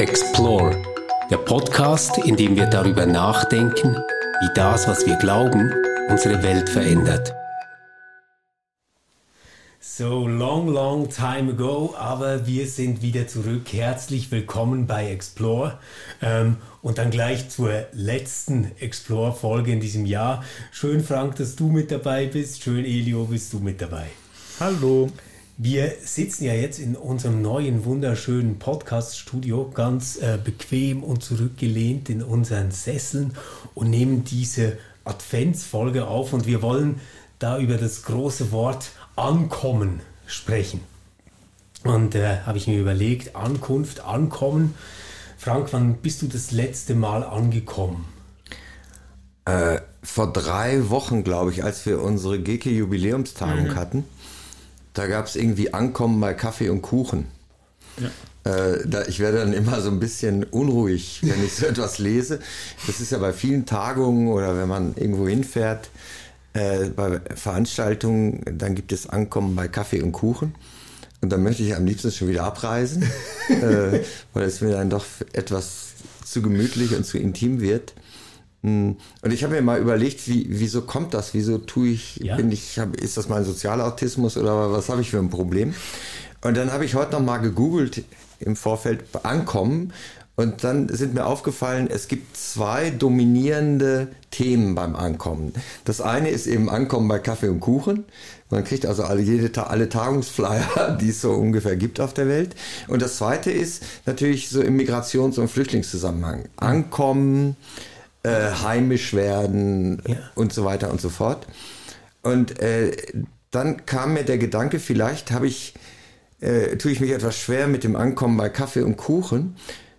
Explore, der Podcast, in dem wir darüber nachdenken, wie das, was wir glauben, unsere Welt verändert. So long, long time ago, aber wir sind wieder zurück. Herzlich willkommen bei Explore ähm, und dann gleich zur letzten Explore-Folge in diesem Jahr. Schön, Frank, dass du mit dabei bist. Schön, Elio, bist du mit dabei. Hallo. Wir sitzen ja jetzt in unserem neuen, wunderschönen Podcast-Studio, ganz äh, bequem und zurückgelehnt in unseren Sesseln und nehmen diese Adventsfolge auf und wir wollen da über das große Wort Ankommen sprechen. Und äh, habe ich mir überlegt, Ankunft, Ankommen. Frank, wann bist du das letzte Mal angekommen? Äh, vor drei Wochen, glaube ich, als wir unsere GK-Jubiläumstagung mhm. hatten da gab es irgendwie Ankommen bei Kaffee und Kuchen. Ja. Äh, da, ich werde dann immer so ein bisschen unruhig, wenn ich so etwas lese. Das ist ja bei vielen Tagungen oder wenn man irgendwo hinfährt, äh, bei Veranstaltungen, dann gibt es Ankommen bei Kaffee und Kuchen. Und dann möchte ich am liebsten schon wieder abreisen, äh, weil es mir dann doch etwas zu gemütlich und zu intim wird. Hm. Und ich habe mir mal überlegt, wie, wieso kommt das? Wieso tue ich, ja. bin ich, hab, ist das mein Sozialautismus oder was habe ich für ein Problem? Und dann habe ich heute noch mal gegoogelt im Vorfeld Ankommen und dann sind mir aufgefallen, es gibt zwei dominierende Themen beim Ankommen. Das eine ist eben Ankommen bei Kaffee und Kuchen. Man kriegt also alle, jede, alle Tagungsflyer, die es so ungefähr gibt auf der Welt. Und das zweite ist natürlich so im Migrations- und Flüchtlingszusammenhang. Ankommen, äh, heimisch werden ja. und so weiter und so fort. Und äh, dann kam mir der Gedanke, vielleicht habe ich, äh, tue ich mich etwas schwer mit dem Ankommen bei Kaffee und Kuchen,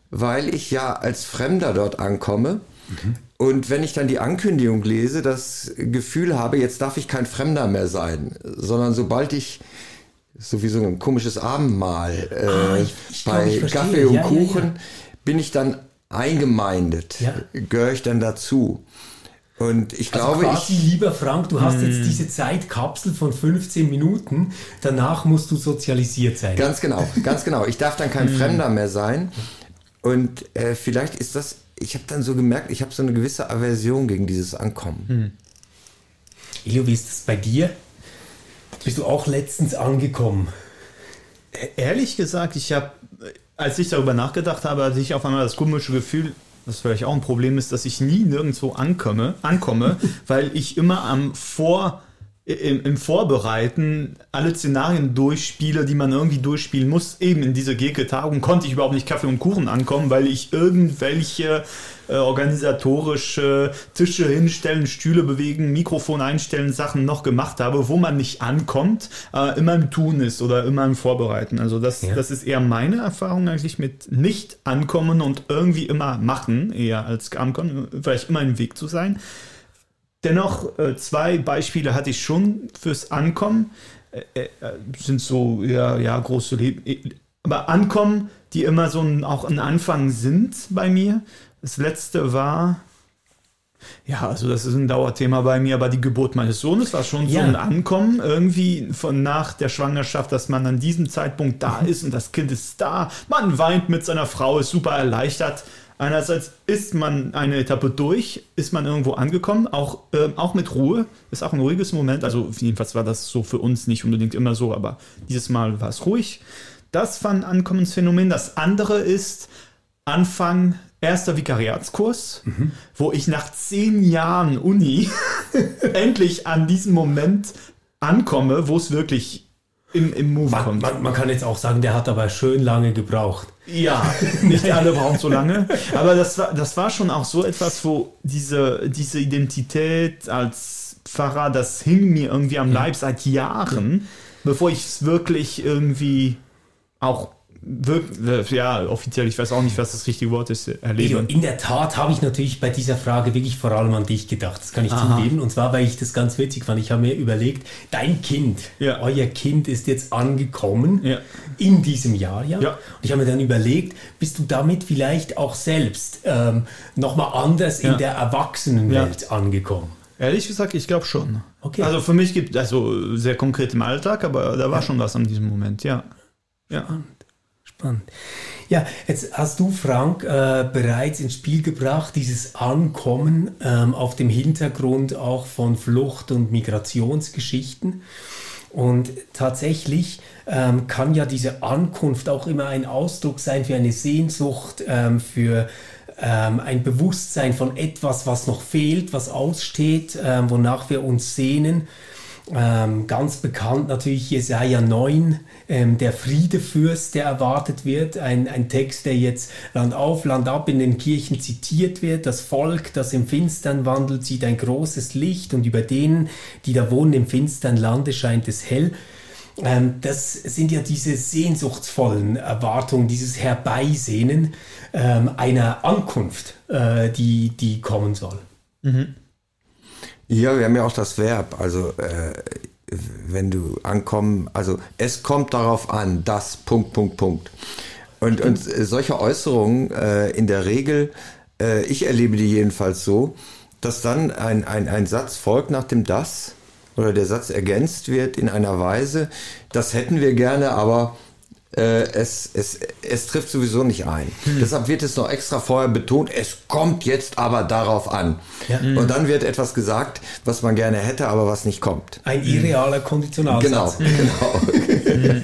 weil ich ja als Fremder dort ankomme. Mhm. Und wenn ich dann die Ankündigung lese, das Gefühl habe, jetzt darf ich kein Fremder mehr sein, sondern sobald ich sowieso ein komisches Abendmahl äh, ah, ich, ich bei glaub, Kaffee und ja, Kuchen ja. bin ich dann eingemeindet, ja. gehöre ich dann dazu. Und ich also glaube, quasi, ich, lieber Frank, du hast jetzt hm. diese Zeitkapsel von 15 Minuten, danach musst du sozialisiert sein. Ganz genau, ganz genau. Ich darf dann kein hm. Fremder mehr sein. Und äh, vielleicht ist das, ich habe dann so gemerkt, ich habe so eine gewisse Aversion gegen dieses Ankommen. Hm. Elio, wie ist das bei dir? Bist du auch letztens angekommen? Ehrlich gesagt, ich habe als ich darüber nachgedacht habe, hatte ich auf einmal das komische Gefühl, was vielleicht auch ein Problem ist, dass ich nie nirgendwo ankomme, ankomme weil ich immer am Vor im, im, Vorbereiten alle Szenarien durchspiele, die man irgendwie durchspielen muss. Eben in dieser Geke-Tagung konnte ich überhaupt nicht Kaffee und Kuchen ankommen, weil ich irgendwelche äh, organisatorische Tische hinstellen, Stühle bewegen, Mikrofon einstellen, Sachen noch gemacht habe, wo man nicht ankommt, äh, immer im Tun ist oder immer im Vorbereiten. Also das, ja. das ist eher meine Erfahrung eigentlich mit nicht ankommen und irgendwie immer machen, eher als ankommen, vielleicht immer im Weg zu sein. Dennoch, äh, zwei Beispiele hatte ich schon fürs Ankommen. Äh, äh, sind so, ja, ja, große Leben. Aber Ankommen, die immer so ein, auch ein Anfang sind bei mir. Das letzte war, ja, also das ist ein Dauerthema bei mir, aber die Geburt meines Sohnes war schon ja. so ein Ankommen irgendwie von nach der Schwangerschaft, dass man an diesem Zeitpunkt da mhm. ist und das Kind ist da. Man weint mit seiner Frau, ist super erleichtert. Einerseits ist man eine Etappe durch, ist man irgendwo angekommen, auch, äh, auch mit Ruhe, ist auch ein ruhiges Moment. Also jedenfalls war das so für uns nicht unbedingt immer so, aber dieses Mal war es ruhig. Das war ein Ankommensphänomen. Das andere ist Anfang erster Vikariatskurs, mhm. wo ich nach zehn Jahren Uni endlich an diesem Moment ankomme, wo es wirklich im, im Move man, kommt. Man, man, kann jetzt auch sagen, der hat aber schön lange gebraucht. Ja, nicht alle brauchen so lange. Aber das war, das war schon auch so etwas, wo diese, diese Identität als Pfarrer, das hing mir irgendwie am Leib seit Jahren, bevor ich es wirklich irgendwie auch ja, offiziell, ich weiß auch nicht, was das richtige Wort ist, erleben. In der Tat habe ich natürlich bei dieser Frage wirklich vor allem an dich gedacht. Das kann ich Aha. zugeben. Und zwar, weil ich das ganz witzig fand. Ich habe mir überlegt, dein Kind, ja. euer Kind ist jetzt angekommen ja. in diesem Jahr, ja? ja. Und ich habe mir dann überlegt, bist du damit vielleicht auch selbst ähm, nochmal anders in der Erwachsenenwelt angekommen? Ehrlich gesagt, ich glaube schon. Okay. Also für mich gibt es also sehr konkret im Alltag, aber da war schon was an diesem Moment, ja. Ja. Spannend. Ja, jetzt hast du, Frank, äh, bereits ins Spiel gebracht, dieses Ankommen ähm, auf dem Hintergrund auch von Flucht- und Migrationsgeschichten. Und tatsächlich ähm, kann ja diese Ankunft auch immer ein Ausdruck sein für eine Sehnsucht, ähm, für ähm, ein Bewusstsein von etwas, was noch fehlt, was aussteht, ähm, wonach wir uns sehnen. Ähm, ganz bekannt natürlich Jesaja 9, ähm, der Friedefürst, der erwartet wird. Ein, ein Text, der jetzt Land auf, Land ab in den Kirchen zitiert wird. Das Volk, das im Finstern wandelt, sieht ein großes Licht und über denen, die da wohnen im finstern Lande, scheint es hell. Ähm, das sind ja diese sehnsuchtsvollen Erwartungen, dieses Herbeisehnen ähm, einer Ankunft, äh, die, die kommen soll. Mhm. Ja, wir haben ja auch das Verb, also äh, wenn du ankommen, also es kommt darauf an, das Punkt, Punkt, Punkt. Und, und solche Äußerungen äh, in der Regel, äh, ich erlebe die jedenfalls so, dass dann ein, ein, ein Satz folgt nach dem das oder der Satz ergänzt wird in einer Weise, das hätten wir gerne, aber äh, es, es, es trifft sowieso nicht ein. Hm. Deshalb wird es noch extra vorher betont, es kommt jetzt aber darauf an. Ja. Und dann wird etwas gesagt, was man gerne hätte, aber was nicht kommt. Ein irrealer Konditionalsatz. Genau, genau.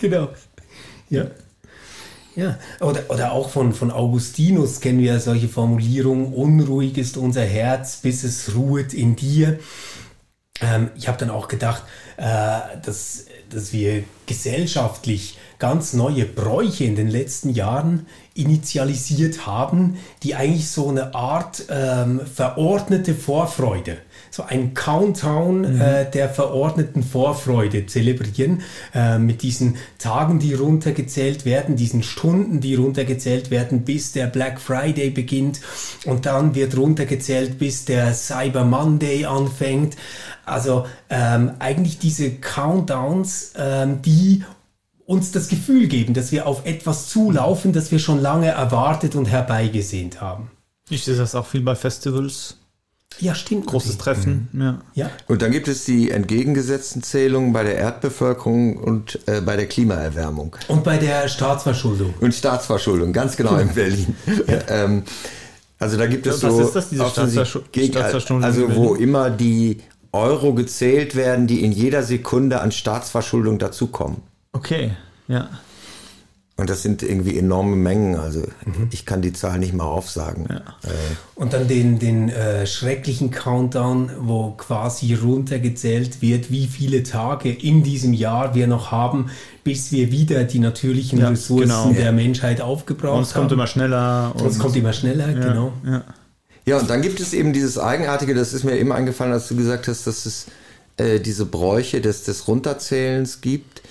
genau. Ja. Ja, oder, oder auch von, von Augustinus kennen wir solche Formulierungen, unruhig ist unser Herz, bis es ruht in dir. Ähm, ich habe dann auch gedacht, äh, dass, dass wir gesellschaftlich ganz neue Bräuche in den letzten Jahren initialisiert haben, die eigentlich so eine Art ähm, verordnete Vorfreude, so ein Countdown mhm. äh, der verordneten Vorfreude zelebrieren, äh, mit diesen Tagen, die runtergezählt werden, diesen Stunden, die runtergezählt werden, bis der Black Friday beginnt und dann wird runtergezählt, bis der Cyber Monday anfängt. Also ähm, eigentlich diese Countdowns, ähm, die uns das Gefühl geben, dass wir auf etwas zulaufen, das wir schon lange erwartet und herbeigesehnt haben. Ich sehe das auch viel bei Festivals. Ja, stimmt. Großes Treffen. Mhm. Ja. ja. Und dann gibt es die entgegengesetzten Zählungen bei der Erdbevölkerung und äh, bei der Klimaerwärmung. Und bei der Staatsverschuldung. Und Staatsverschuldung, ganz genau in Berlin. ja. ähm, also da gibt es ja, so. Was ist das, diese Staatsverschuldung? Also wo immer die Euro gezählt werden, die in jeder Sekunde an Staatsverschuldung dazukommen. Okay, ja. Und das sind irgendwie enorme Mengen. Also mhm. ich kann die Zahl nicht mal aufsagen. Ja. Äh, und dann den, den äh, schrecklichen Countdown, wo quasi runtergezählt wird, wie viele Tage in diesem Jahr wir noch haben, bis wir wieder die natürlichen ja, Ressourcen genau. der Menschheit aufgebraucht haben. Und es kommt immer schneller. Und es kommt immer schneller, ja, genau. Ja. ja, und dann gibt es eben dieses Eigenartige, das ist mir immer eingefallen, als du gesagt hast, dass es äh, diese Bräuche des, des Runterzählens gibt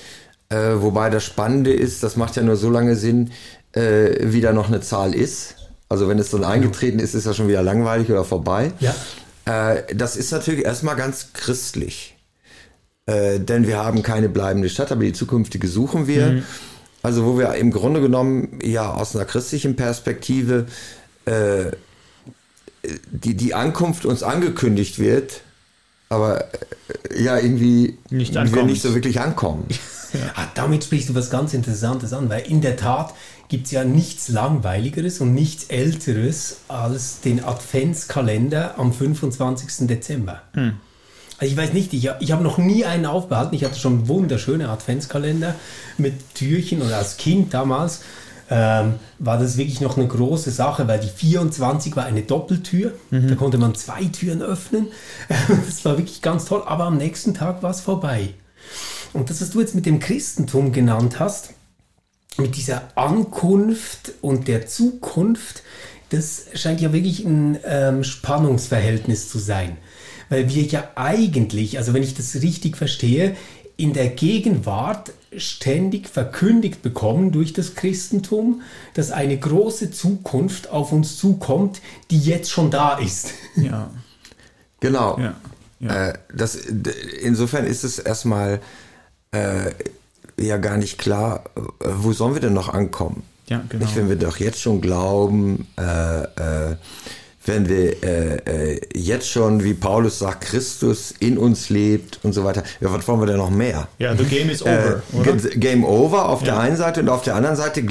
äh, wobei das Spannende ist, das macht ja nur so lange Sinn, äh, wie da noch eine Zahl ist. Also wenn es dann eingetreten ist, ist das schon wieder langweilig oder vorbei. Ja. Äh, das ist natürlich erstmal ganz christlich. Äh, denn wir haben keine bleibende Stadt, aber die zukünftige suchen wir. Mhm. Also wo wir im Grunde genommen ja aus einer christlichen Perspektive äh, die, die Ankunft uns angekündigt wird, aber äh, ja irgendwie nicht wir nicht so wirklich ankommen. Ah, damit sprichst du was ganz Interessantes an, weil in der Tat gibt es ja nichts Langweiligeres und nichts Älteres als den Adventskalender am 25. Dezember. Hm. Also ich weiß nicht, ich, ich habe noch nie einen aufbehalten. Ich hatte schon wunderschöne Adventskalender mit Türchen und als Kind damals ähm, war das wirklich noch eine große Sache, weil die 24 war eine Doppeltür. Mhm. Da konnte man zwei Türen öffnen. das war wirklich ganz toll, aber am nächsten Tag war es vorbei. Und das, was du jetzt mit dem Christentum genannt hast, mit dieser Ankunft und der Zukunft, das scheint ja wirklich ein ähm, Spannungsverhältnis zu sein. Weil wir ja eigentlich, also wenn ich das richtig verstehe, in der Gegenwart ständig verkündigt bekommen durch das Christentum, dass eine große Zukunft auf uns zukommt, die jetzt schon da ist. Ja. Genau. Ja. Ja. Äh, das, insofern ist es erstmal äh, ja gar nicht klar, äh, wo sollen wir denn noch ankommen? Ja, genau. Nicht, wenn wir doch jetzt schon glauben, äh, äh, wenn wir äh, äh, jetzt schon, wie Paulus sagt, Christus in uns lebt und so weiter, ja, was wollen wir denn noch mehr? Ja, the game is over. Äh, game over auf ja. der einen Seite und auf der anderen Seite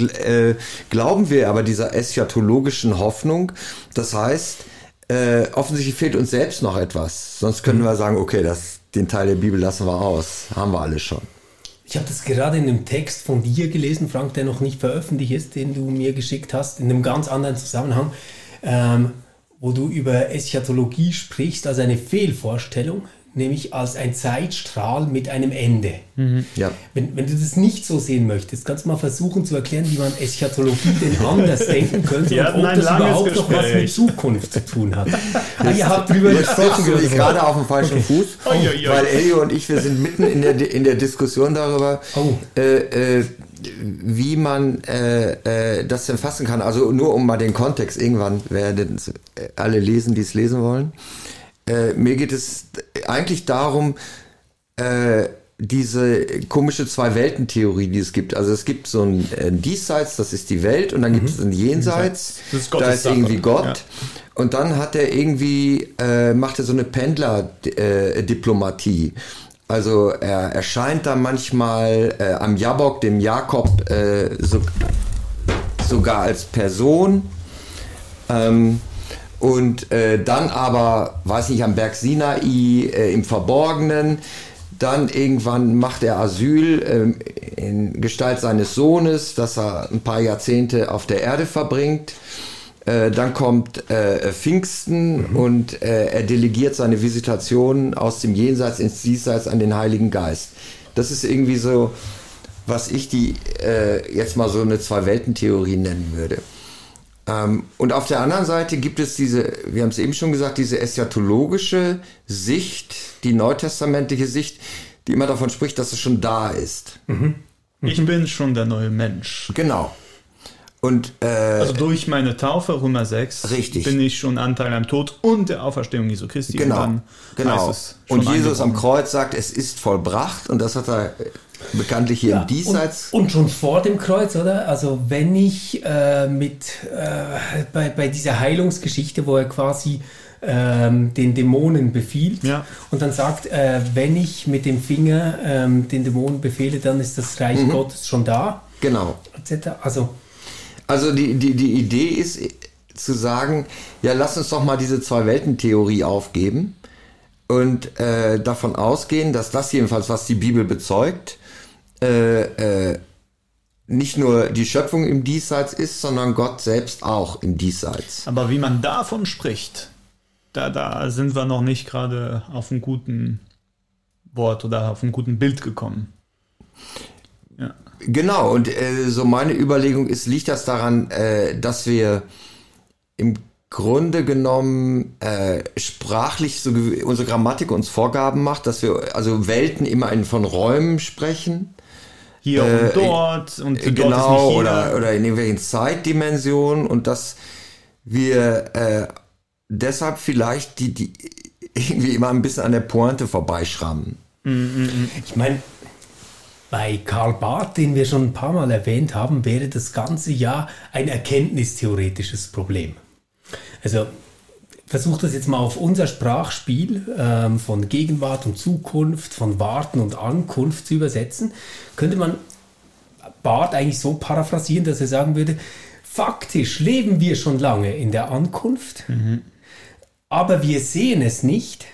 glauben wir aber dieser eschatologischen Hoffnung. Das heißt, offensichtlich fehlt uns selbst noch etwas. Sonst können mhm. wir sagen, okay, das, den Teil der Bibel lassen wir aus. Haben wir alles schon. Ich habe das gerade in einem Text von dir gelesen, Frank, der noch nicht veröffentlicht ist, den du mir geschickt hast, in einem ganz anderen Zusammenhang. Ähm, wo du über Eschatologie sprichst als eine Fehlvorstellung, nämlich als ein Zeitstrahl mit einem Ende. Mhm. Ja. Wenn, wenn, du das nicht so sehen möchtest, kannst du mal versuchen zu erklären, wie man Eschatologie denn anders denken könnte und ob das überhaupt Gespräch. noch was mit Zukunft zu tun hat. ah, ihr habt drüber gesprochen. Du gerade auf dem falschen okay. Fuß, oh, weil Elio und ich, wir sind mitten in der, in der Diskussion darüber, oh. äh, äh, wie man äh, äh, das denn fassen kann. Also nur um mal den Kontext, irgendwann werden alle lesen, die es lesen wollen. Äh, mir geht es eigentlich darum, äh, diese komische Zwei-Welten-Theorie, die es gibt. Also es gibt so ein äh, Diesseits, das ist die Welt, und dann mhm. gibt es ein Jenseits, ist da ist irgendwie Gott. Ja. Und dann hat er irgendwie, äh, macht er so eine Pendler-Diplomatie. Also er erscheint da manchmal äh, am Jabok, dem Jakob, äh, so, sogar als Person. Ähm, und äh, dann aber, weiß nicht, am Berg Sinai äh, im Verborgenen. Dann irgendwann macht er Asyl äh, in Gestalt seines Sohnes, dass er ein paar Jahrzehnte auf der Erde verbringt. Äh, dann kommt äh, Pfingsten mhm. und äh, er delegiert seine Visitation aus dem Jenseits ins Diesseits an den Heiligen Geist. Das ist irgendwie so, was ich die jetzt mal so eine Zwei-Welten-Theorie nennen würde. Ähm, und auf der anderen Seite gibt es diese, wir haben es eben schon gesagt, diese eschatologische Sicht, die neutestamentliche Sicht, die immer davon spricht, dass es schon da ist. Mhm. Ich bin schon der neue Mensch. Genau. Und, äh, also durch meine Taufe, Römer 6, richtig. bin ich schon Anteil am Tod und der Auferstehung Jesu Christi. Genau, und genau. und Jesus am Kreuz sagt, es ist vollbracht und das hat er bekanntlich hier ja, im Diesseits. Und, und, schon vor dem Kreuz, oder? Also wenn ich äh, mit äh, bei, bei dieser Heilungsgeschichte, wo er quasi ähm, den Dämonen befiehlt ja. und dann sagt, äh, wenn ich mit dem Finger ähm, den Dämonen befehle, dann ist das Reich mhm. Gottes schon da. Genau. Also also die, die, die Idee ist zu sagen, ja, lass uns doch mal diese Zwei-Welten-Theorie aufgeben und äh, davon ausgehen, dass das jedenfalls, was die Bibel bezeugt, äh, äh, nicht nur die Schöpfung im Diesseits ist, sondern Gott selbst auch im Diesseits. Aber wie man davon spricht, da, da sind wir noch nicht gerade auf einen guten Wort oder auf einen guten Bild gekommen. Ja. Genau, und äh, so meine Überlegung ist, liegt das daran, äh, dass wir im Grunde genommen äh, sprachlich so unsere Grammatik uns Vorgaben macht, dass wir also Welten immer in von Räumen sprechen. Hier und äh, dort und äh, genau oder oder in irgendwelchen Zeitdimensionen und dass wir äh, deshalb vielleicht die die irgendwie immer ein bisschen an der Pointe vorbeischrammen. Mm, mm, mm. Ich meine, bei Karl Barth, den wir schon ein paar Mal erwähnt haben, wäre das ganze ja ein erkenntnistheoretisches Problem. Also versucht das jetzt mal auf unser Sprachspiel ähm, von Gegenwart und Zukunft, von Warten und Ankunft zu übersetzen, könnte man Barth eigentlich so paraphrasieren, dass er sagen würde, faktisch leben wir schon lange in der Ankunft, mhm. aber wir sehen es nicht,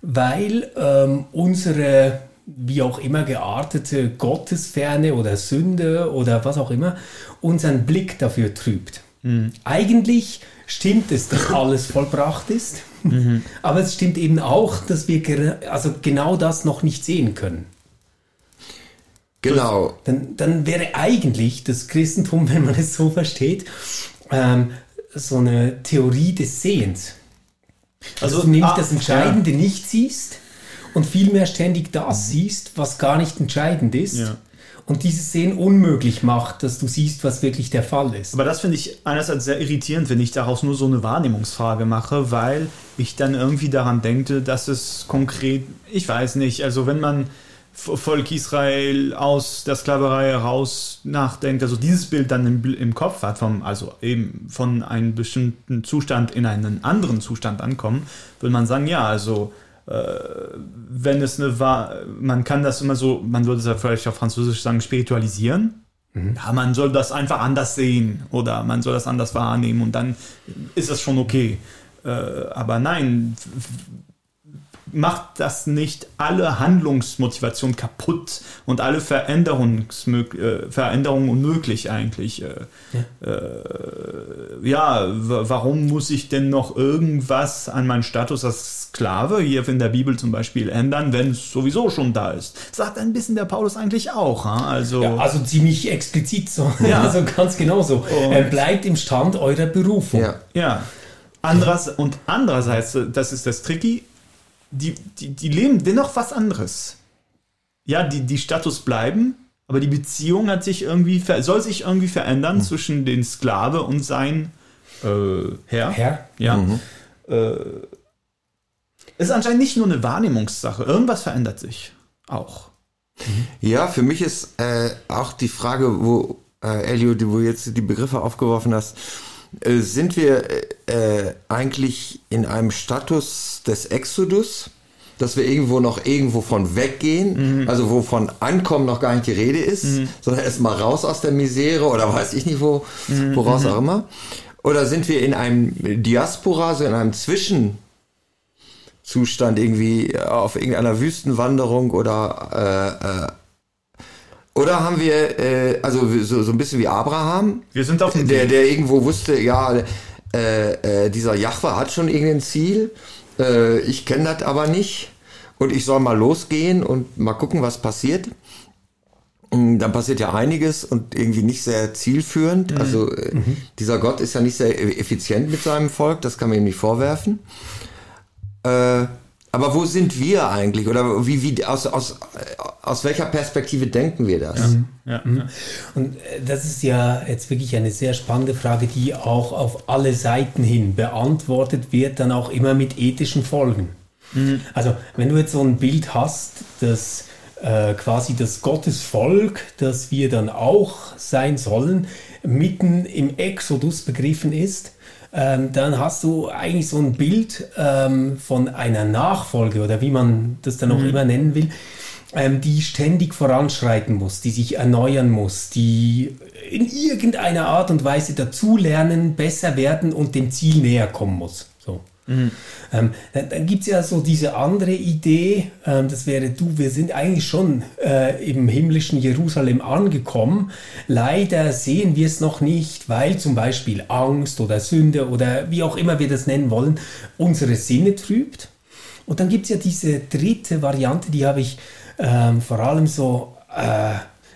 weil ähm, unsere wie auch immer geartete Gottesferne oder Sünde oder was auch immer unseren Blick dafür trübt. Mhm. Eigentlich stimmt es, dass alles vollbracht ist, mhm. aber es stimmt eben auch, dass wir also genau das noch nicht sehen können. Genau. Dann, dann wäre eigentlich das Christentum, wenn man es so versteht, ähm, so eine Theorie des Sehens. Also, dass du nämlich ah, das Entscheidende ja. nicht siehst und vielmehr ständig das mhm. siehst, was gar nicht entscheidend ist. Ja. Und dieses Sehen unmöglich macht, dass du siehst, was wirklich der Fall ist. Aber das finde ich einerseits sehr irritierend, wenn ich daraus nur so eine Wahrnehmungsfrage mache, weil ich dann irgendwie daran denke, dass es konkret, ich weiß nicht, also wenn man Volk Israel aus der Sklaverei heraus nachdenkt, also dieses Bild dann im, im Kopf hat, vom, also eben von einem bestimmten Zustand in einen anderen Zustand ankommen, will man sagen, ja, also wenn es eine war, man kann das immer so, man würde es ja vielleicht auf Französisch sagen, spiritualisieren. Mhm. Ja, man soll das einfach anders sehen oder man soll das anders wahrnehmen und dann ist das schon okay. Äh, aber nein, macht das nicht alle Handlungsmotivation kaputt und alle Veränderungsmög äh, Veränderungen unmöglich eigentlich? Äh, ja, äh, ja warum muss ich denn noch irgendwas an meinen Status als Sklave hier in der Bibel zum Beispiel ändern, wenn es sowieso schon da ist? Sagt ein bisschen der Paulus eigentlich auch. Also, ja, also ziemlich explizit so. Ja. Also ganz genau so. Er bleibt im Stand eurer Berufung. Ja. ja. Anderers, und andererseits, das ist das Tricky, die, die, die leben dennoch was anderes. Ja, die, die Status bleiben, aber die Beziehung hat sich irgendwie, soll sich irgendwie verändern mhm. zwischen den Sklave und sein äh, Herr. Herr? Ja. Mhm. Äh, ist anscheinend nicht nur eine Wahrnehmungssache. Irgendwas verändert sich auch. Ja, für mich ist äh, auch die Frage, wo äh, Elio, wo jetzt die Begriffe aufgeworfen hast, sind wir äh, eigentlich in einem Status des Exodus, dass wir irgendwo noch irgendwo von weggehen, mhm. also wo von Ankommen noch gar nicht die Rede ist, mhm. sondern erstmal raus aus der Misere oder weiß ich nicht wo, mhm. woraus auch mhm. immer. Oder sind wir in einem Diaspora, so in einem Zwischenzustand irgendwie auf irgendeiner Wüstenwanderung oder äh, äh, oder haben wir, äh, also so, so ein bisschen wie Abraham, wir sind auf dem der, der irgendwo wusste, ja, äh, äh, dieser Jahwe hat schon irgendein Ziel, äh, ich kenne das aber nicht und ich soll mal losgehen und mal gucken, was passiert. Und dann passiert ja einiges und irgendwie nicht sehr zielführend. Mhm. Also äh, mhm. dieser Gott ist ja nicht sehr e-, effizient mit seinem Volk, das kann man ihm nicht vorwerfen. Äh, aber wo sind wir eigentlich? Oder wie, wie aus, aus, aus welcher Perspektive denken wir das? Ja, ja, ja. Und äh, das ist ja jetzt wirklich eine sehr spannende Frage, die auch auf alle Seiten hin beantwortet wird, dann auch immer mit ethischen Folgen. Mhm. Also wenn du jetzt so ein Bild hast, dass äh, quasi das Gottesvolk, das wir dann auch sein sollen, mitten im Exodus begriffen ist, ähm, dann hast du eigentlich so ein Bild ähm, von einer Nachfolge oder wie man das dann auch mhm. immer nennen will, ähm, die ständig voranschreiten muss, die sich erneuern muss, die in irgendeiner Art und Weise dazulernen, besser werden und dem Ziel näher kommen muss. Mhm. Ähm, dann dann gibt es ja so diese andere Idee, ähm, das wäre du, wir sind eigentlich schon äh, im himmlischen Jerusalem angekommen. Leider sehen wir es noch nicht, weil zum Beispiel Angst oder Sünde oder wie auch immer wir das nennen wollen, unsere Sinne trübt. Und dann gibt es ja diese dritte Variante, die habe ich ähm, vor allem so... Äh,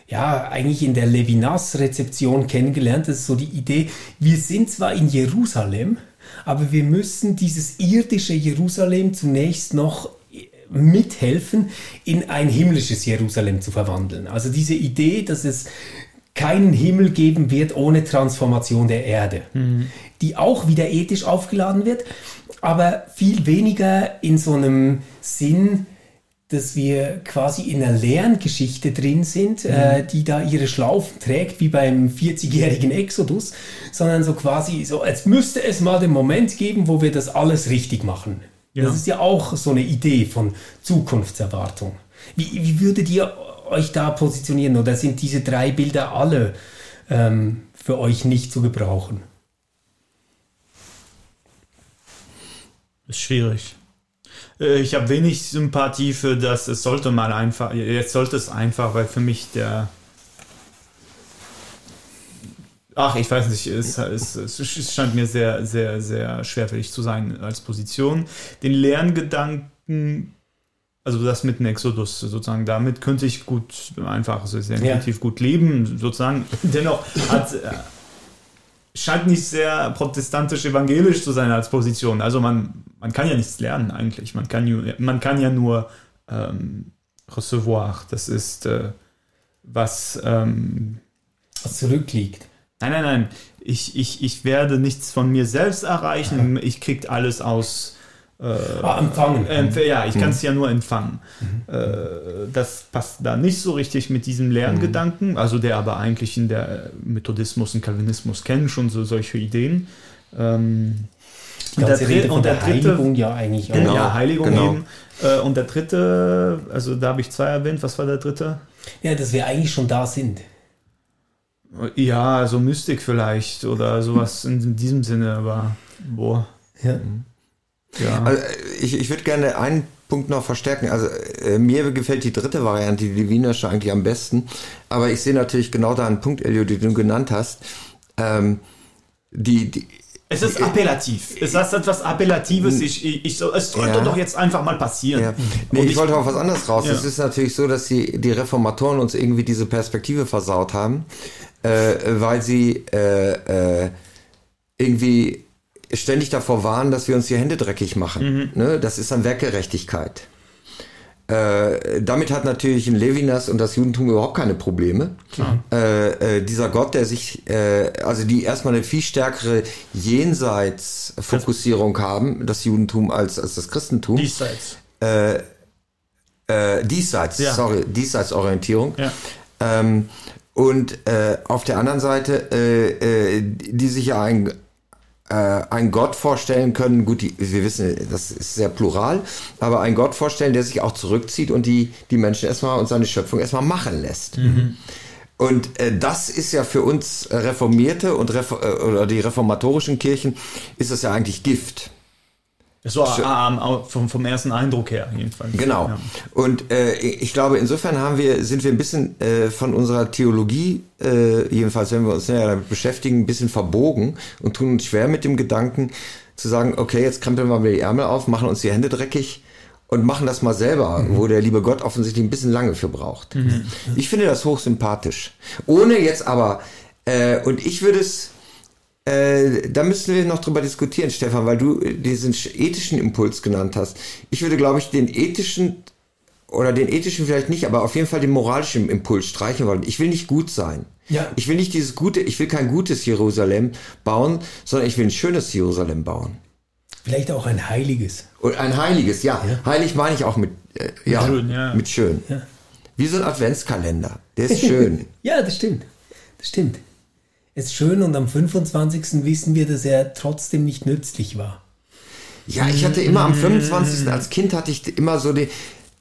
ja, eigentlich in der Levinas-Rezeption kennengelernt. Das ist so die Idee, wir sind zwar in Jerusalem, aber wir müssen dieses irdische Jerusalem zunächst noch mithelfen, in ein himmlisches Jerusalem zu verwandeln. Also diese Idee, dass es keinen Himmel geben wird ohne Transformation der Erde, mhm. die auch wieder ethisch aufgeladen wird, aber viel weniger in so einem Sinn, dass wir quasi in einer Lerngeschichte drin sind, mhm. äh, die da ihre Schlaufen trägt, wie beim 40-jährigen Exodus, sondern so quasi so, als müsste es mal den Moment geben, wo wir das alles richtig machen. Ja. Das ist ja auch so eine Idee von Zukunftserwartung. Wie, wie würdet ihr euch da positionieren oder sind diese drei Bilder alle ähm, für euch nicht zu gebrauchen? Ist schwierig. Äh, ich habe wenig Sympathie für das, es sollte mal einfach, jetzt sollte es einfach, weil für mich der. Ach, ich weiß nicht, es, es, es scheint mir sehr, sehr, sehr schwerfällig zu sein als Position. Den Lerngedanken, also das mit dem Exodus sozusagen, damit könnte ich gut, einfach, sehr intuitiv ja. gut leben, sozusagen. Dennoch hat äh, scheint nicht sehr protestantisch-evangelisch zu sein als Position. Also man, man kann ja nichts lernen eigentlich. Man kann, man kann ja nur ähm, recevoir. Das ist, äh, was, ähm, was zurückliegt. Nein, nein, nein. Ich, ich, ich werde nichts von mir selbst erreichen. Ich kriege alles aus, äh, ah, empfangen. Äh, ja, ich kann es mhm. ja nur empfangen. Mhm. Äh, das passt da nicht so richtig mit diesem Lerngedanken, mhm. also der aber eigentlich in der Methodismus und Calvinismus kennen schon so solche Ideen. Ähm, und, der dritte, und der dritte, Heiligung ja eigentlich auch. Genau, ja, Heiligung genau. eben. Äh, und der dritte, also da habe ich zwei erwähnt, was war der dritte? Ja, dass wir eigentlich schon da sind. Ja, so Mystik vielleicht oder sowas in diesem Sinne, aber boah. Ja. Mhm. Ja. Also ich, ich würde gerne einen Punkt noch verstärken. Also äh, mir gefällt die dritte Variante, die Divinische, eigentlich am besten. Aber ich sehe natürlich genau da einen Punkt, Elio, den du genannt hast. Ähm, die, die, es ist appellativ. Es ist etwas Appellatives. Ich, ich, ich so, es sollte ja. doch jetzt einfach mal passieren. Ja. Nee, ich, ich, wollte auf was anderes raus. Ja. Es ist natürlich so, dass die, die Reformatoren uns irgendwie diese Perspektive versaut haben, äh, weil sie äh, äh, irgendwie ständig davor warnen, dass wir uns die Hände dreckig machen. Mhm. Ne? Das ist dann Werkgerechtigkeit. Äh, damit hat natürlich ein Levinas und das Judentum überhaupt keine Probleme. Äh, äh, dieser Gott, der sich, äh, also die erstmal eine viel stärkere Jenseitsfokussierung haben, das Judentum als, als das Christentum. Diesseits. Äh, äh, diesseits, ja. sorry, Diesseitsorientierung. Ja. Ähm, und auf der anderen Seite, die sich ja ein äh, einen Gott vorstellen können, gut, die, wir wissen, das ist sehr plural, aber einen Gott vorstellen, der sich auch zurückzieht und die, die Menschen erstmal und seine Schöpfung erstmal machen lässt. Mhm. Und äh, das ist ja für uns Reformierte und Ref äh, oder die reformatorischen Kirchen ist das ja eigentlich Gift. So ähm, vom, vom ersten Eindruck her jedenfalls. Genau. Ja. Und äh, ich glaube, insofern haben wir, sind wir ein bisschen äh, von unserer Theologie, äh, jedenfalls wenn wir uns näher damit beschäftigen, ein bisschen verbogen und tun uns schwer mit dem Gedanken zu sagen, okay, jetzt krempeln wir mal die Ärmel auf, machen uns die Hände dreckig und machen das mal selber, mhm. wo der liebe Gott offensichtlich ein bisschen lange für braucht. Mhm. Ich finde das hochsympathisch. Ohne jetzt aber, äh, und ich würde es äh, da müssen wir noch drüber diskutieren, Stefan, weil du diesen ethischen Impuls genannt hast. Ich würde, glaube ich, den ethischen oder den ethischen vielleicht nicht, aber auf jeden Fall den moralischen Impuls streichen wollen. Ich will nicht gut sein. Ja. Ich will nicht dieses gute, ich will kein gutes Jerusalem bauen, sondern ich will ein schönes Jerusalem bauen. Vielleicht auch ein heiliges. Und ein heiliges, ja. ja. Heilig meine ich auch mit, äh, ja, schön, ja, mit schön. Ja. Wie so ein Adventskalender. Der ist schön. ja, das stimmt. Das stimmt ist schön und am 25. wissen wir, dass er trotzdem nicht nützlich war. Ja, ich hatte immer am 25. als Kind hatte ich immer so die,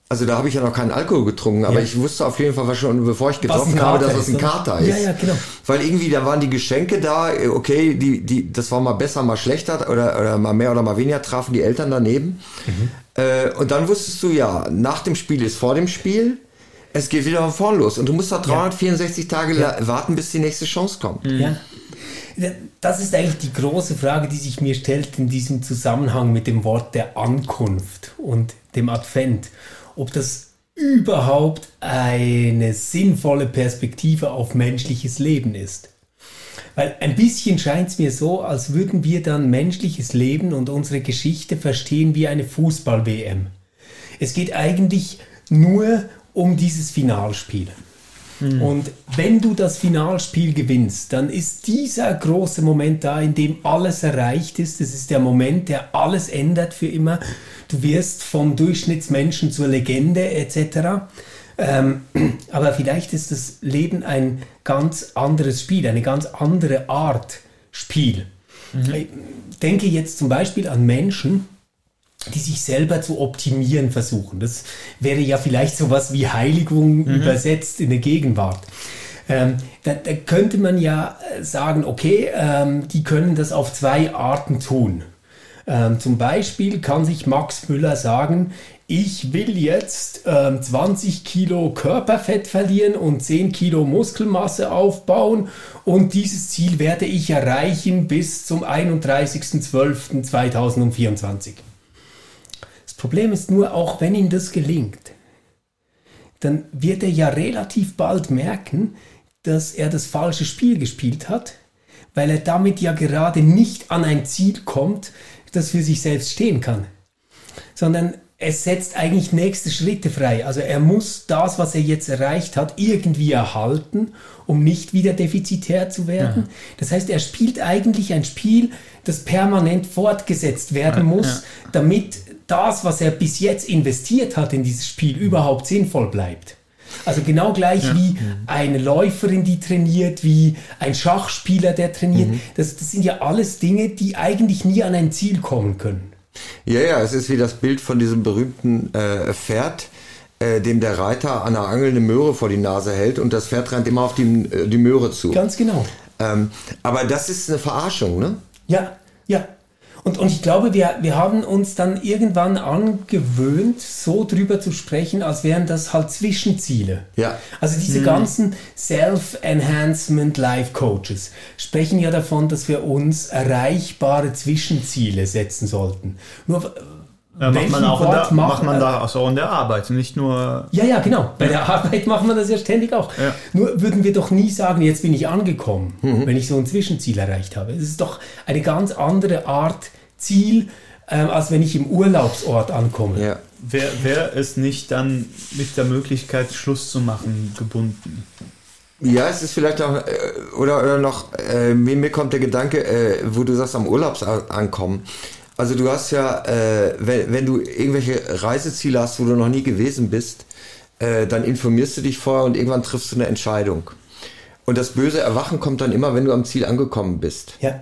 also da habe ich ja noch keinen Alkohol getrunken, aber ja. ich wusste auf jeden Fall schon, bevor ich getroffen habe, dass das ein Kater ist. Ja, ja, genau. Weil irgendwie, da waren die Geschenke da, okay, die, die, das war mal besser, mal schlechter oder, oder mal mehr oder mal weniger, trafen die Eltern daneben. Mhm. Äh, und dann wusstest du ja, nach dem Spiel ist vor dem Spiel es geht wieder von vorn los. Und du musst da 364 ja. Tage ja. warten, bis die nächste Chance kommt. Mhm. Ja. Das ist eigentlich die große Frage, die sich mir stellt in diesem Zusammenhang mit dem Wort der Ankunft und dem Advent. Ob das überhaupt eine sinnvolle Perspektive auf menschliches Leben ist. Weil ein bisschen scheint es mir so, als würden wir dann menschliches Leben und unsere Geschichte verstehen wie eine Fußball-WM. Es geht eigentlich nur um dieses Finalspiel. Mhm. Und wenn du das Finalspiel gewinnst, dann ist dieser große Moment da, in dem alles erreicht ist. Das ist der Moment, der alles ändert für immer. Du wirst vom Durchschnittsmenschen zur Legende etc. Ähm, aber vielleicht ist das Leben ein ganz anderes Spiel, eine ganz andere Art Spiel. Mhm. Ich denke jetzt zum Beispiel an Menschen, die sich selber zu optimieren versuchen. Das wäre ja vielleicht sowas wie Heiligung mhm. übersetzt in der Gegenwart. Ähm, da, da, könnte man ja äh, sagen, okay, ähm, die können das auf zwei Arten tun. Ähm, zum Beispiel kann sich Max Müller sagen, ich will jetzt ähm, 20 Kilo Körperfett verlieren und 10 Kilo Muskelmasse aufbauen und dieses Ziel werde ich erreichen bis zum 31.12.2024. Problem ist nur, auch wenn ihm das gelingt, dann wird er ja relativ bald merken, dass er das falsche Spiel gespielt hat, weil er damit ja gerade nicht an ein Ziel kommt, das für sich selbst stehen kann, sondern es setzt eigentlich nächste Schritte frei. Also er muss das, was er jetzt erreicht hat, irgendwie erhalten, um nicht wieder defizitär zu werden. Ja. Das heißt, er spielt eigentlich ein Spiel, das permanent fortgesetzt werden muss, ja. damit das, was er bis jetzt investiert hat in dieses Spiel, überhaupt sinnvoll bleibt. Also genau gleich ja. wie eine Läuferin, die trainiert, wie ein Schachspieler, der trainiert. Mhm. Das, das sind ja alles Dinge, die eigentlich nie an ein Ziel kommen können. Ja, ja, es ist wie das Bild von diesem berühmten äh, Pferd, äh, dem der Reiter an einer Angel eine Möhre vor die Nase hält und das Pferd rennt immer auf die, äh, die Möhre zu. Ganz genau. Ähm, aber das ist eine Verarschung, ne? Ja, ja. Und, und ich glaube, wir, wir haben uns dann irgendwann angewöhnt, so drüber zu sprechen, als wären das halt Zwischenziele. Ja. Also diese hm. ganzen Self-Enhancement Life Coaches sprechen ja davon, dass wir uns erreichbare Zwischenziele setzen sollten. Nur ja, macht man auch der, macht man da auch in der Arbeit, nicht nur. Ja, ja, genau. Bei ja. der Arbeit machen wir das ja ständig auch. Ja. Nur würden wir doch nie sagen, jetzt bin ich angekommen, mhm. wenn ich so ein Zwischenziel erreicht habe. Es ist doch eine ganz andere Art Ziel, ähm, als wenn ich im Urlaubsort ankomme. Ja. Wäre wär es nicht dann mit der Möglichkeit, Schluss zu machen, gebunden? Ja, es ist vielleicht auch, äh, oder, oder noch, äh, mir, mir kommt der Gedanke, äh, wo du sagst, am Urlaubsankommen. Also du hast ja, äh, wenn, wenn du irgendwelche Reiseziele hast, wo du noch nie gewesen bist, äh, dann informierst du dich vorher und irgendwann triffst du eine Entscheidung. Und das böse Erwachen kommt dann immer, wenn du am Ziel angekommen bist. Ja.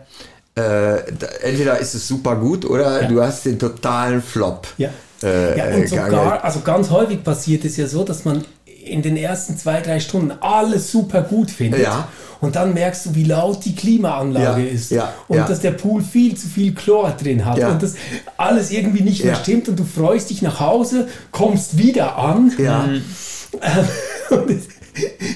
Äh, entweder ist es super gut oder ja. du hast den totalen Flop. Ja. Äh, ja, und sogar, also ganz häufig passiert es ja so, dass man in den ersten zwei, drei Stunden alles super gut findet. Ja. Und dann merkst du, wie laut die Klimaanlage ja. ist. Ja. Und ja. dass der Pool viel zu viel Chlor drin hat. Und dass alles irgendwie nicht mehr stimmt. Und du freust dich nach Hause, kommst wieder an. Ja.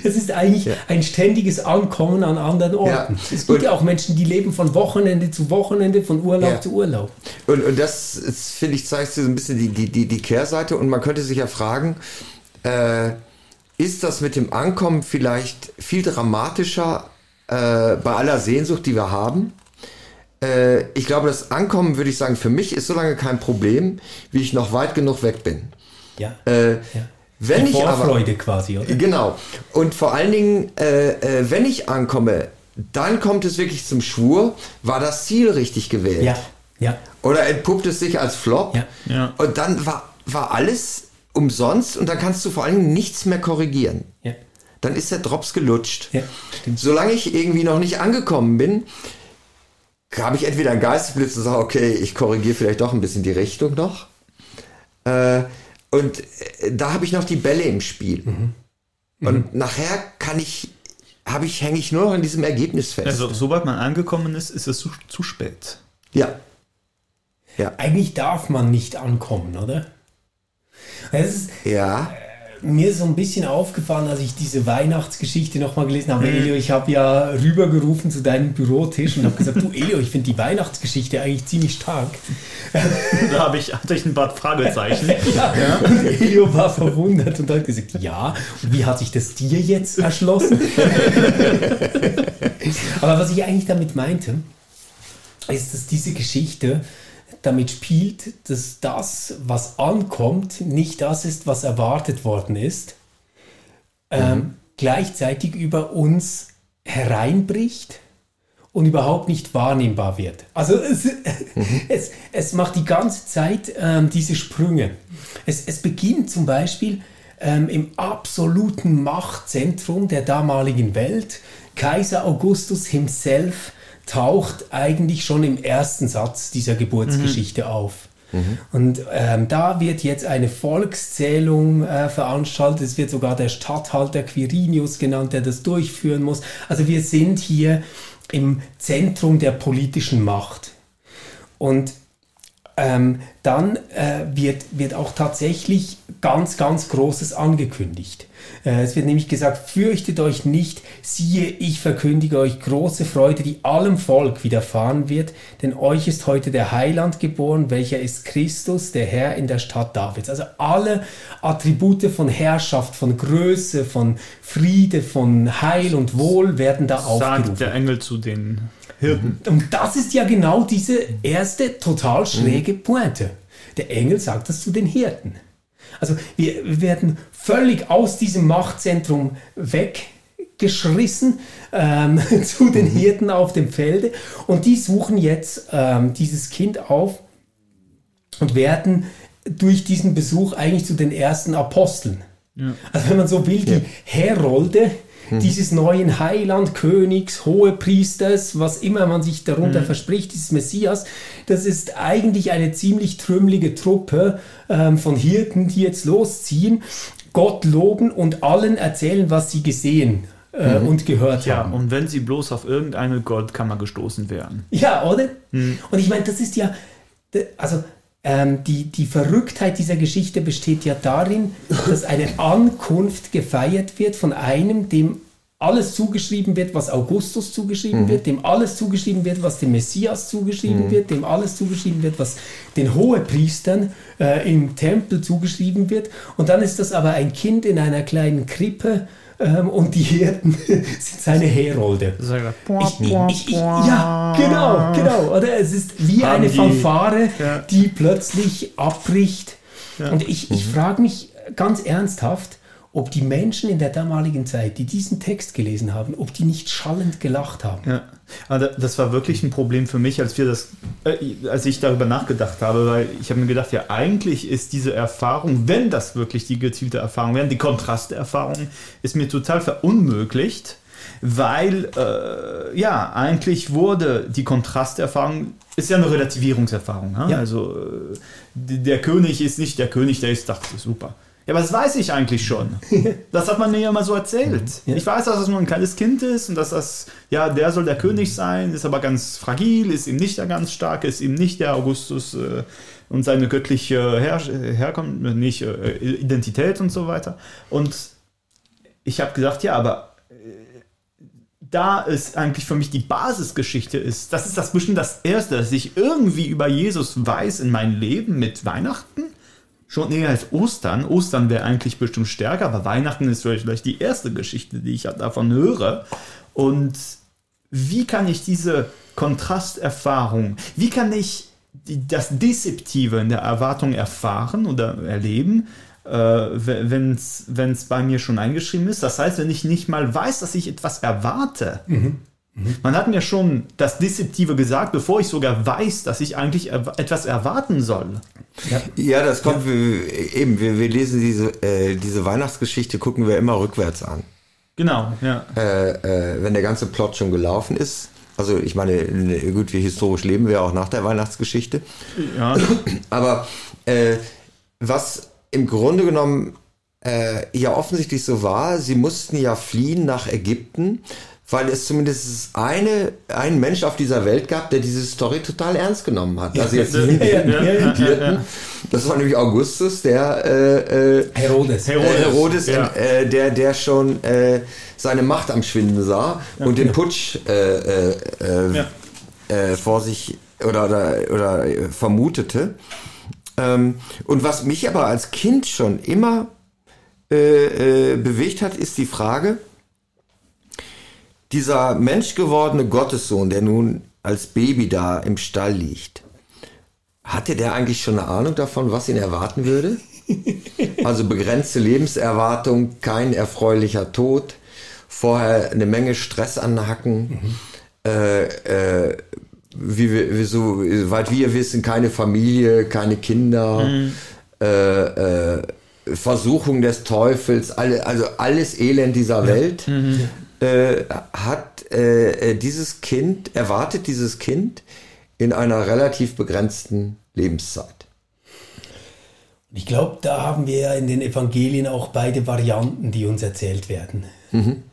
es, ist eigentlich ein ständiges Ankommen an anderen Orten. Es gibt ja auch Menschen, die leben von Wochenende zu Wochenende, von Urlaub zu Urlaub. Und, und das, finde ich, zeigt so ein bisschen die, die, die Kehrseite. Und man könnte sich ja fragen, äh, ist das mit dem Ankommen vielleicht viel dramatischer äh, bei aller Sehnsucht, die wir haben? Äh, ich glaube, das Ankommen, würde ich sagen, für mich ist so lange kein Problem, wie ich noch weit genug weg bin. Ja. Äh, ja. Wenn die ich Vorfreude aber, quasi, oder? Genau. Und vor allen Dingen, äh, äh, wenn ich ankomme, dann kommt es wirklich zum Schwur, war das Ziel richtig gewählt? Ja. Ja. Oder entpuppt es sich als Flop? Ja. ja. Und dann war, war alles umsonst und dann kannst du vor allem nichts mehr korrigieren. Ja. Dann ist der Drops gelutscht. Ja, Solange ich irgendwie noch nicht angekommen bin, habe ich entweder einen Geistesblitz und sage, okay, ich korrigiere vielleicht doch ein bisschen die Richtung noch. Äh, und äh, da habe ich noch die Bälle im Spiel. Mhm. Und mhm. nachher kann ich, habe ich, hänge ich nur noch an diesem Ergebnis fest. Also sobald man angekommen ist, ist es zu, zu spät. Ja. Ja. Eigentlich darf man nicht ankommen, oder? Ist, ja. Äh, mir ist so ein bisschen aufgefallen, als ich diese Weihnachtsgeschichte nochmal gelesen habe. Mhm. Elio, ich habe ja rübergerufen zu deinem Bürotisch und habe gesagt, du Elio, ich finde die Weihnachtsgeschichte eigentlich ziemlich stark. Da habe ich, hatte ich ein paar Fragezeichen. ja. ja. Und Elio war verwundert und hat gesagt, ja, und wie hat sich das dir jetzt erschlossen? Aber was ich eigentlich damit meinte, ist, dass diese Geschichte damit spielt, dass das, was ankommt, nicht das ist, was erwartet worden ist, ähm, mhm. gleichzeitig über uns hereinbricht und überhaupt nicht wahrnehmbar wird. Also es, mhm. es, es macht die ganze Zeit ähm, diese Sprünge. Es, es beginnt zum Beispiel ähm, im absoluten Machtzentrum der damaligen Welt. Kaiser Augustus himself taucht eigentlich schon im ersten Satz dieser Geburtsgeschichte mhm. auf. Mhm. Und ähm, da wird jetzt eine Volkszählung äh, veranstaltet. Es wird sogar der Statthalter Quirinius genannt, der das durchführen muss. Also wir sind hier im Zentrum der politischen Macht. Und ähm, dann äh, wird, wird auch tatsächlich ganz, ganz Großes angekündigt. Äh, es wird nämlich gesagt, fürchtet euch nicht, siehe, ich verkündige euch große Freude, die allem Volk widerfahren wird, denn euch ist heute der Heiland geboren, welcher ist Christus, der Herr in der Stadt Davids. Also alle Attribute von Herrschaft, von Größe, von Friede, von Heil und Wohl werden da Sagt aufgerufen. Sagt der Engel zu den Hirten. Und das ist ja genau diese erste total schräge Pointe. der Engel sagt das zu den Hirten. Also wir, werden völlig aus diesem Machtzentrum weggeschrissen ähm, zu den mhm. Hirten auf dem Felde und die suchen jetzt ähm, dieses Kind auf und werden durch diesen Besuch eigentlich zu den ersten Aposteln. Ja. Also wenn man so will, die ja. Herolde mhm. dieses neuen Heilandkönigs, Hohepriesters, was immer man sich darunter mhm. verspricht, dieses Messias, das ist eigentlich eine ziemlich trümmelige Truppe ähm, von Hirten, die jetzt losziehen, Gott loben und allen erzählen, was sie gesehen äh, mhm. und gehört ja, haben. Und wenn sie bloß auf irgendeine Goldkammer gestoßen wären. Ja, oder? Mhm. Und ich meine, das ist ja, also ähm, die, die Verrücktheit dieser Geschichte besteht ja darin, dass eine Ankunft gefeiert wird von einem, dem alles zugeschrieben wird, was Augustus zugeschrieben mhm. wird, dem alles zugeschrieben wird, was dem Messias zugeschrieben mhm. wird, dem alles zugeschrieben wird, was den Hohepriestern äh, im Tempel zugeschrieben wird. Und dann ist das aber ein Kind in einer kleinen Krippe, ähm, und die Hirten sind seine Herolde. Ich, ich, ich, ja, genau, genau. Oder es ist wie Haben eine Fanfare, die, ja. die plötzlich abbricht. Ja. Und ich, ich mhm. frage mich ganz ernsthaft, ob die Menschen in der damaligen Zeit, die diesen Text gelesen haben, ob die nicht schallend gelacht haben. Ja, also das war wirklich ein Problem für mich, als wir das, äh, als ich darüber nachgedacht habe, weil ich habe mir gedacht, ja, eigentlich ist diese Erfahrung, wenn das wirklich die gezielte Erfahrung wäre, die Kontrasterfahrung, ist mir total verunmöglicht, weil äh, ja, eigentlich wurde die Kontrasterfahrung ist ja eine Relativierungserfahrung. Ja? Also äh, der König ist nicht der König, der ist, dachte super. Ja, aber das weiß ich eigentlich schon. Das hat man mir ja mal so erzählt. Ich weiß, dass das nur ein kleines Kind ist und dass das, ja, der soll der König sein, ist aber ganz fragil, ist ihm nicht der ganz starke, ist ihm nicht der Augustus äh, und seine göttliche Her Herkunft, äh, nicht äh, Identität und so weiter. Und ich habe gesagt, ja, aber äh, da ist eigentlich für mich die Basisgeschichte ist, das ist das bestimmt das Erste, dass ich irgendwie über Jesus weiß in meinem Leben mit Weihnachten schon eher als Ostern. Ostern wäre eigentlich bestimmt stärker, aber Weihnachten ist vielleicht die erste Geschichte, die ich davon höre. Und wie kann ich diese Kontrasterfahrung, wie kann ich das Dezeptive in der Erwartung erfahren oder erleben, äh, wenn es bei mir schon eingeschrieben ist? Das heißt, wenn ich nicht mal weiß, dass ich etwas erwarte, mhm. Man hat mir schon das Dezeptive gesagt, bevor ich sogar weiß, dass ich eigentlich etwas erwarten soll. Ja, ja das kommt ja. Wir, eben. Wir, wir lesen diese, äh, diese Weihnachtsgeschichte, gucken wir immer rückwärts an. Genau, ja. Äh, äh, wenn der ganze Plot schon gelaufen ist. Also ich meine, gut, wie historisch leben wir auch nach der Weihnachtsgeschichte. Ja. Aber äh, was im Grunde genommen äh, ja offensichtlich so war, sie mussten ja fliehen nach Ägypten weil es zumindest eine, einen Mensch auf dieser Welt gab, der diese Story total ernst genommen hat. Also jetzt die Hirten, das war nämlich Augustus, der äh, äh, Herodes, Herodes, äh, Herodes ja. äh, der, der schon äh, seine Macht am Schwinden sah ja, und den Putsch äh, äh, äh, vor sich oder, oder, oder vermutete. Ähm, und was mich aber als Kind schon immer äh, äh, bewegt hat, ist die Frage, dieser menschgewordene Gottessohn, der nun als Baby da im Stall liegt, hatte der eigentlich schon eine Ahnung davon, was ihn erwarten würde? Also begrenzte Lebenserwartung, kein erfreulicher Tod, vorher eine Menge Stress anhacken, mhm. äh, äh, wie wir, so, weit wir wissen, keine Familie, keine Kinder, mhm. äh, äh Versuchung des Teufels, alle, also alles Elend dieser Welt. Mhm äh, hat äh, dieses Kind, erwartet dieses Kind in einer relativ begrenzten Lebenszeit. Ich glaube, da haben wir ja in den Evangelien auch beide Varianten, die uns erzählt werden. Mhm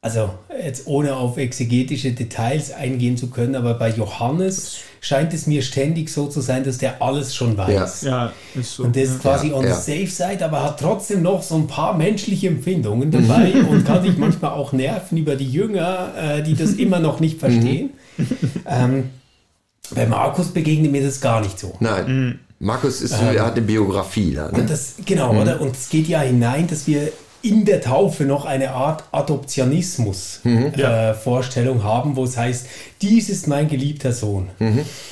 also jetzt ohne auf exegetische Details eingehen zu können, aber bei Johannes scheint es mir ständig so zu sein, dass der alles schon weiß. Ja, ja ist so. Und der ist quasi ja, on the safe side, aber hat trotzdem noch so ein paar menschliche Empfindungen dabei und kann sich manchmal auch nerven über die Jünger, äh, die das immer noch nicht verstehen. ähm, bei Markus begegnet mir das gar nicht so. Nein. Mhm. Markus ist, ähm, er hat eine Biografie da. Ne? Und das, genau, mhm. oder? Und es geht ja hinein, dass wir in der Taufe noch eine Art Adoptionismus-Vorstellung Mhm. äh, haben, wo es heißt, dies ist mein geliebter Sohn.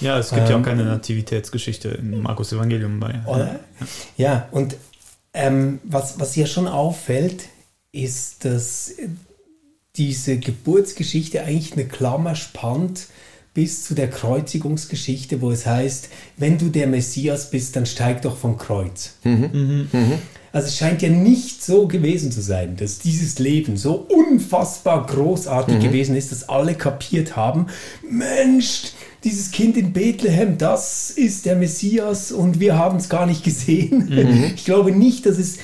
Ja, es gibt ja Ähm, auch keine Nativitätsgeschichte im Markus Evangelium bei. Oder? Ja, und ähm, was, was hier schon auffällt, ist, dass diese Geburtsgeschichte eigentlich eine Klammer spannt bis zu der Kreuzigungsgeschichte, wo es heißt, wenn du der Messias bist, dann steig doch vom Kreuz. Also es scheint ja nicht so gewesen zu sein, dass dieses Leben so unfassbar großartig gewesen ist, dass alle kapiert haben, Mensch, dieses Kind in Bethlehem, das ist der Messias und wir haben es gar nicht gesehen. Ich glaube nicht, dass es,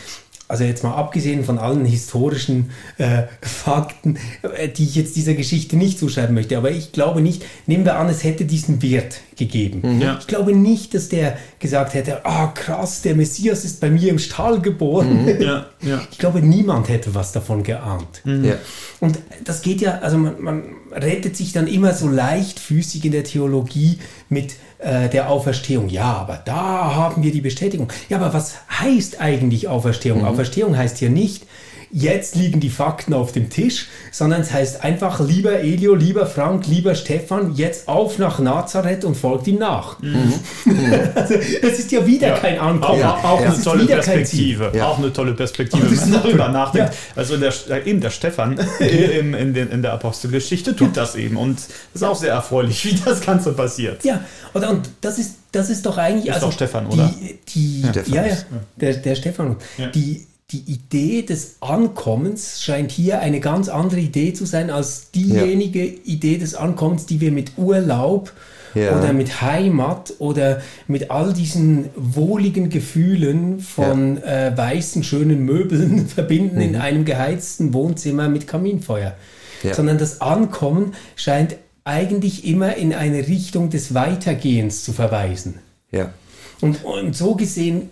also jetzt mal abgesehen von allen historischen äh, Fakten, äh, die ich jetzt dieser Geschichte nicht zuschreiben möchte, aber ich glaube nicht, nehmen wir an, es hätte diesen Wirt gegeben. Ja. Ich glaube nicht, dass der gesagt hätte, ah krass, der Messias ist bei mir im Stall geboren. Ja, ja. Ich glaube, niemand hätte was davon geahnt. Ja. Und das geht ja, also man, man rettet sich dann immer so leichtfüßig in der Theologie mit äh, der Auferstehung. Ja, aber da haben wir die Bestätigung. Ja, aber was heißt eigentlich Auferstehung? Auferstehung heißt hier nicht, jetzt liegen die Fakten auf dem Tisch, sondern es heißt einfach, lieber Elio, lieber Frank, lieber Stefan, jetzt auf nach Nazareth und folgt ihm nach. also, es ist ja wieder Ja. kein Ankommen. Auch, auch Es eine tolle wieder kein Ziel. Perspektive. Ja. Auch eine tolle Perspektive, wenn man darüber nachdenkt. Ja. Also der, äh, eben der Stefan im, in, den, in der Apostelgeschichte tut das eben. Und es ist auch sehr erfreulich, wie das Ganze passiert. Ja, oder, und das ist, das ist doch eigentlich. also Ist doch Stefan, die, oder? Die, Stefan ja, ja, ist- der, der Stefan. Ja. Die, die Idee des Ankommens scheint hier eine ganz andere Idee zu sein als diejenige Idee des Ankommens, die wir mit Urlaub Ja. oder mit Heimat oder mit all diesen wohligen Gefühlen von äh, weißen, schönen Möbeln verbinden in einem geheizten Wohnzimmer mit Kaminfeuer. Ja. Sondern das Ankommen scheint eigentlich immer in eine Richtung des Weitergehens zu verweisen. Ja. Und, und so gesehen,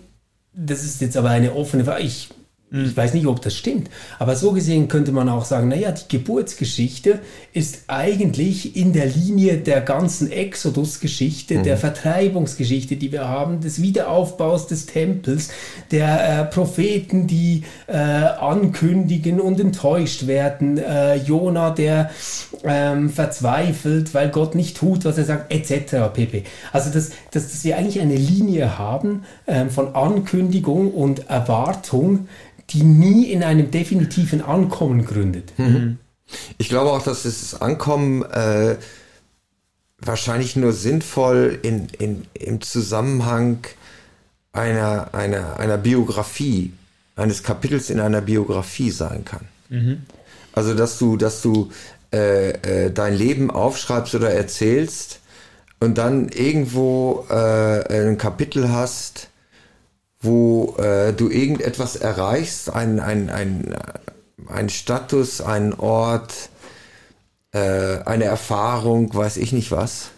das ist jetzt aber eine offene Frage, ich, ich weiß nicht, ob das stimmt, aber so gesehen könnte man auch sagen, naja, die Geburtsgeschichte ist eigentlich in der Linie der ganzen Exodus-Geschichte, der Vertreibungsgeschichte, die wir haben, des Wiederaufbaus des Tempels, der äh, Propheten, die äh, ankündigen und enttäuscht werden, äh, Jona, der ähm, verzweifelt, weil Gott nicht tut, was er sagt, etc. pp. Also, dass, dass, dass wir eigentlich eine Linie haben ähm, von Ankündigung und Erwartung, die nie in einem definitiven Ankommen gründet. Ich glaube auch, dass das Ankommen äh, wahrscheinlich nur sinnvoll in, in, im Zusammenhang einer, einer, einer Biografie, eines Kapitels in einer Biografie sein kann. Also, dass du, dass du äh, äh, dein Leben aufschreibst oder erzählst und dann irgendwo äh, ein Kapitel hast, wo äh, du irgendetwas erreichst, ein, ein, ein, ein Status, einen Ort, äh, eine Erfahrung, weiß ich nicht was,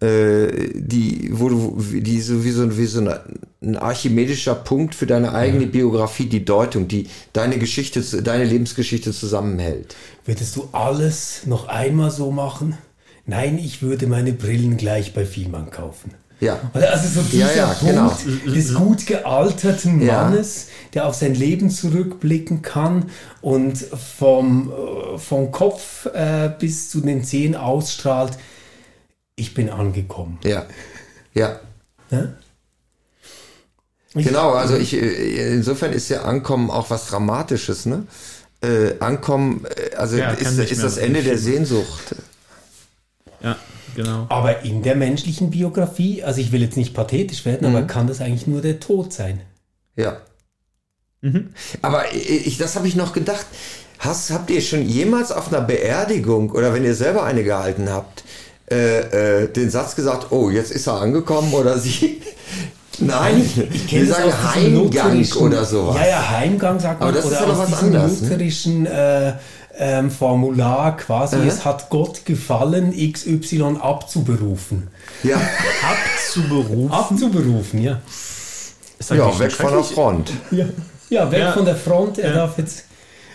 äh, die, wo du, die so wie so, wie so eine, ein archimedischer Punkt für deine eigene Biografie, die Deutung, die deine Geschichte, deine Lebensgeschichte zusammenhält. Würdest du alles noch einmal so machen? Nein, ich würde meine Brillen gleich bei Vielmann kaufen. Ja. Also so dieser Ja, ja, Punkt genau. des gut gealterten Ja. Mannes, der auf sein Leben zurückblicken kann und vom, äh, vom Kopf äh, bis zu den Zehen ausstrahlt, ich bin angekommen. Ja. Ja. Ne? Genau, also ich, äh, insofern ist ja Ankommen auch was Dramatisches, ne? Äh, Ankommen, äh, also Ja, ist, ist das Ende der. Sehnsucht. Genau. Aber in der menschlichen Biografie, also ich will jetzt nicht pathetisch werden, Mhm. aber kann das eigentlich nur der Tod sein? Ja. Aber ich, das habe ich noch gedacht. Hast, habt ihr schon jemals auf einer Beerdigung oder wenn ihr selber eine gehalten habt, äh, äh, den Satz gesagt, oh, jetzt ist er angekommen oder sie? Nein, Ich kenne wir sagen Heimgang oder sowas. Ja, ja, Heimgang sagt man. Aber das ist oder ja noch aus was anderes, ne? lutherischen äh, ähm, Formular quasi, Aha. es hat Gott gefallen, XY abzuberufen. Ja, Abzuberufen. Abzuberufen, ja. Ist ja weg von der. Front. Ja, ja weg Ja. von der Front, er Ja. darf jetzt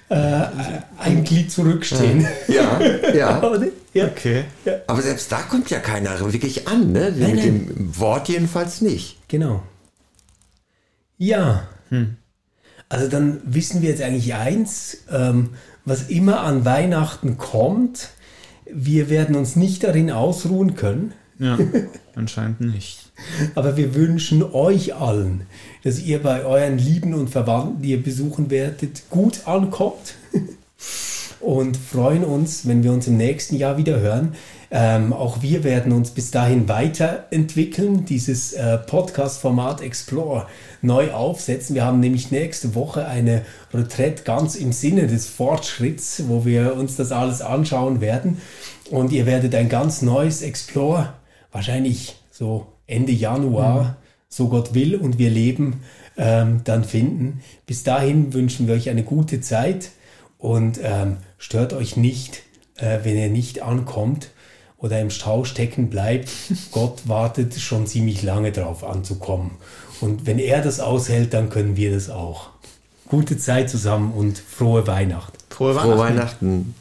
äh, ein Glied zurückstehen. Ja, ja. Ja. Okay. Aber selbst da kommt ja keiner wirklich an, ne? Mit nein. dem Wort jedenfalls nicht. Genau. Ja. Hm. Also dann wissen wir jetzt eigentlich eins, ähm, was immer an Weihnachten kommt, wir werden uns nicht darin ausruhen können. Ja, anscheinend nicht. Aber wir wünschen euch allen, dass ihr bei euren Lieben und Verwandten, die ihr besuchen werdet, gut ankommt. Und freuen uns, wenn wir uns im nächsten Jahr wieder hören. Ähm, auch wir werden uns bis dahin weiterentwickeln, dieses äh, Podcast-Format Explore neu aufsetzen. Wir haben nämlich nächste Woche eine Retreat ganz im Sinne des Fortschritts, wo wir uns das alles anschauen werden. Und ihr werdet ein ganz neues Explore, wahrscheinlich so Ende Januar, mhm. so Gott will und wir leben, ähm, dann finden. Bis dahin wünschen wir euch eine gute Zeit und ähm, stört euch nicht, äh, wenn ihr nicht ankommt oder im Stau stecken bleibt. Gott wartet schon ziemlich lange darauf anzukommen. Und wenn er das aushält, dann können wir das auch. Gute Zeit zusammen und frohe Weihnachten. Frohe Weihnachten. Frohe Weihnachten.